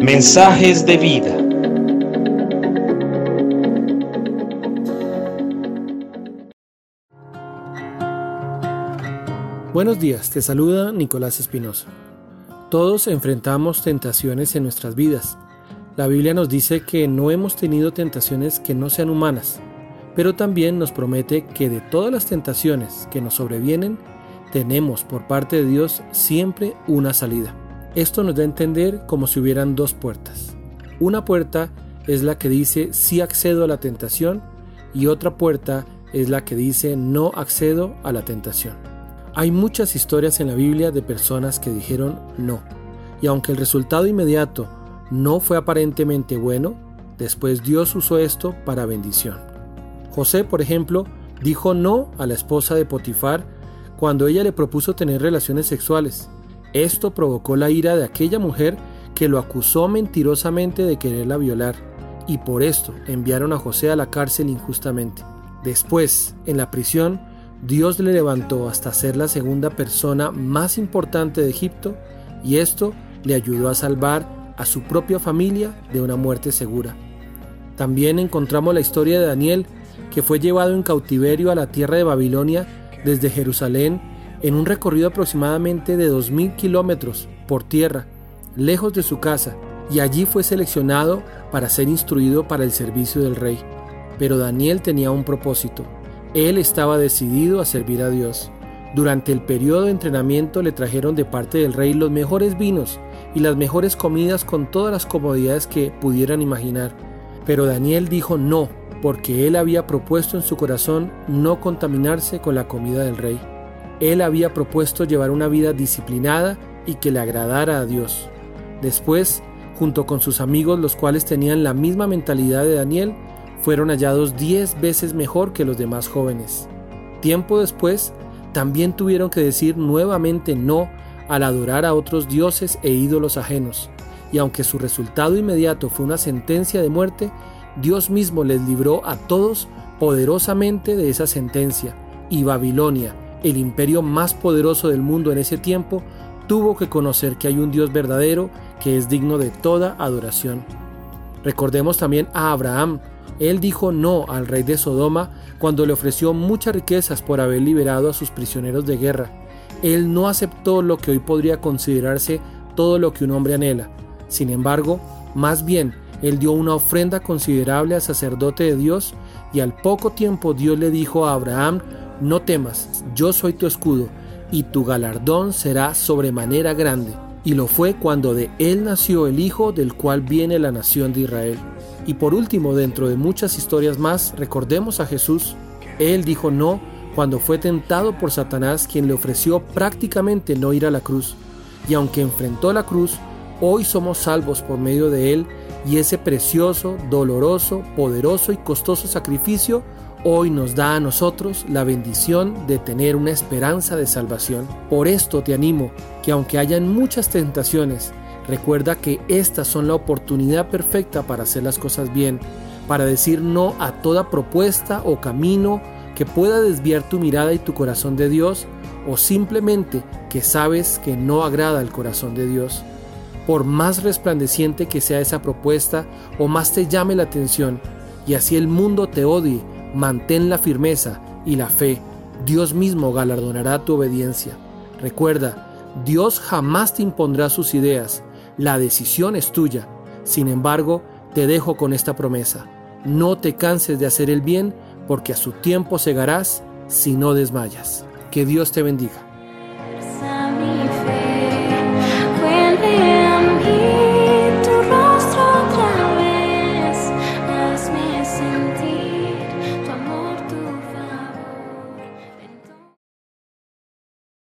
Mensajes de vida. Buenos días, te saluda Nicolás Espinosa. Todos enfrentamos tentaciones en nuestras vidas. La Biblia nos dice que no hemos tenido tentaciones que no sean humanas, pero también nos promete que de todas las tentaciones que nos sobrevienen, tenemos por parte de Dios siempre una salida. Esto nos da a entender como si hubieran dos puertas. Una puerta es la que dice sí accedo a la tentación y otra puerta es la que dice no accedo a la tentación. Hay muchas historias en la Biblia de personas que dijeron no, y aunque el resultado inmediato no fue aparentemente bueno, después Dios usó esto para bendición. José, por ejemplo, dijo no a la esposa de Potifar cuando ella le propuso tener relaciones sexuales, esto provocó la ira de aquella mujer que lo acusó mentirosamente de quererla violar, y por esto enviaron a José a la cárcel injustamente. Después, en la prisión, Dios le levantó hasta ser la segunda persona más importante de Egipto, y esto le ayudó a salvar a su propia familia de una muerte segura. También encontramos la historia de Daniel, que fue llevado en cautiverio a la tierra de Babilonia desde Jerusalén en un recorrido aproximadamente de 2.000 kilómetros por tierra, lejos de su casa, y allí fue seleccionado para ser instruido para el servicio del rey. Pero Daniel tenía un propósito. Él estaba decidido a servir a Dios. Durante el periodo de entrenamiento le trajeron de parte del rey los mejores vinos y las mejores comidas con todas las comodidades que pudieran imaginar. Pero Daniel dijo no, porque él había propuesto en su corazón no contaminarse con la comida del rey. Él había propuesto llevar una vida disciplinada y que le agradara a Dios. Después, junto con sus amigos, los cuales tenían la misma mentalidad de Daniel, fueron hallados diez veces mejor que los demás jóvenes. Tiempo después, también tuvieron que decir nuevamente no al adorar a otros dioses e ídolos ajenos, y aunque su resultado inmediato fue una sentencia de muerte, Dios mismo les libró a todos poderosamente de esa sentencia, y Babilonia, el imperio más poderoso del mundo en ese tiempo, tuvo que conocer que hay un Dios verdadero que es digno de toda adoración. Recordemos también a Abraham. Él dijo no al rey de Sodoma cuando le ofreció muchas riquezas por haber liberado a sus prisioneros de guerra. Él no aceptó lo que hoy podría considerarse todo lo que un hombre anhela. Sin embargo, más bien, él dio una ofrenda considerable al sacerdote de Dios y al poco tiempo Dios le dijo a Abraham no temas, yo soy tu escudo, y tu galardón será sobremanera grande. Y lo fue cuando de él nació el Hijo del cual viene la nación de Israel. Y por último, dentro de muchas historias más, recordemos a Jesús. Él dijo no cuando fue tentado por Satanás, quien le ofreció prácticamente no ir a la cruz. Y aunque enfrentó la cruz, hoy somos salvos por medio de él y ese precioso, doloroso, poderoso y costoso sacrificio hoy nos da a nosotros la bendición de tener una esperanza de salvación. Por esto te animo que aunque hayan muchas tentaciones, recuerda que estas son la oportunidad perfecta para hacer las cosas bien, para decir no a toda propuesta o camino que pueda desviar tu mirada y tu corazón de Dios o simplemente que sabes que no agrada al corazón de Dios. Por más resplandeciente que sea esa propuesta o más te llame la atención y así el mundo te odie, Mantén la firmeza y la fe. Dios mismo galardonará tu obediencia. Recuerda, Dios jamás te impondrá sus ideas. La decisión es tuya. Sin embargo, te dejo con esta promesa. No te canses de hacer el bien, porque a su tiempo segarás si no desmayas. Que Dios te bendiga.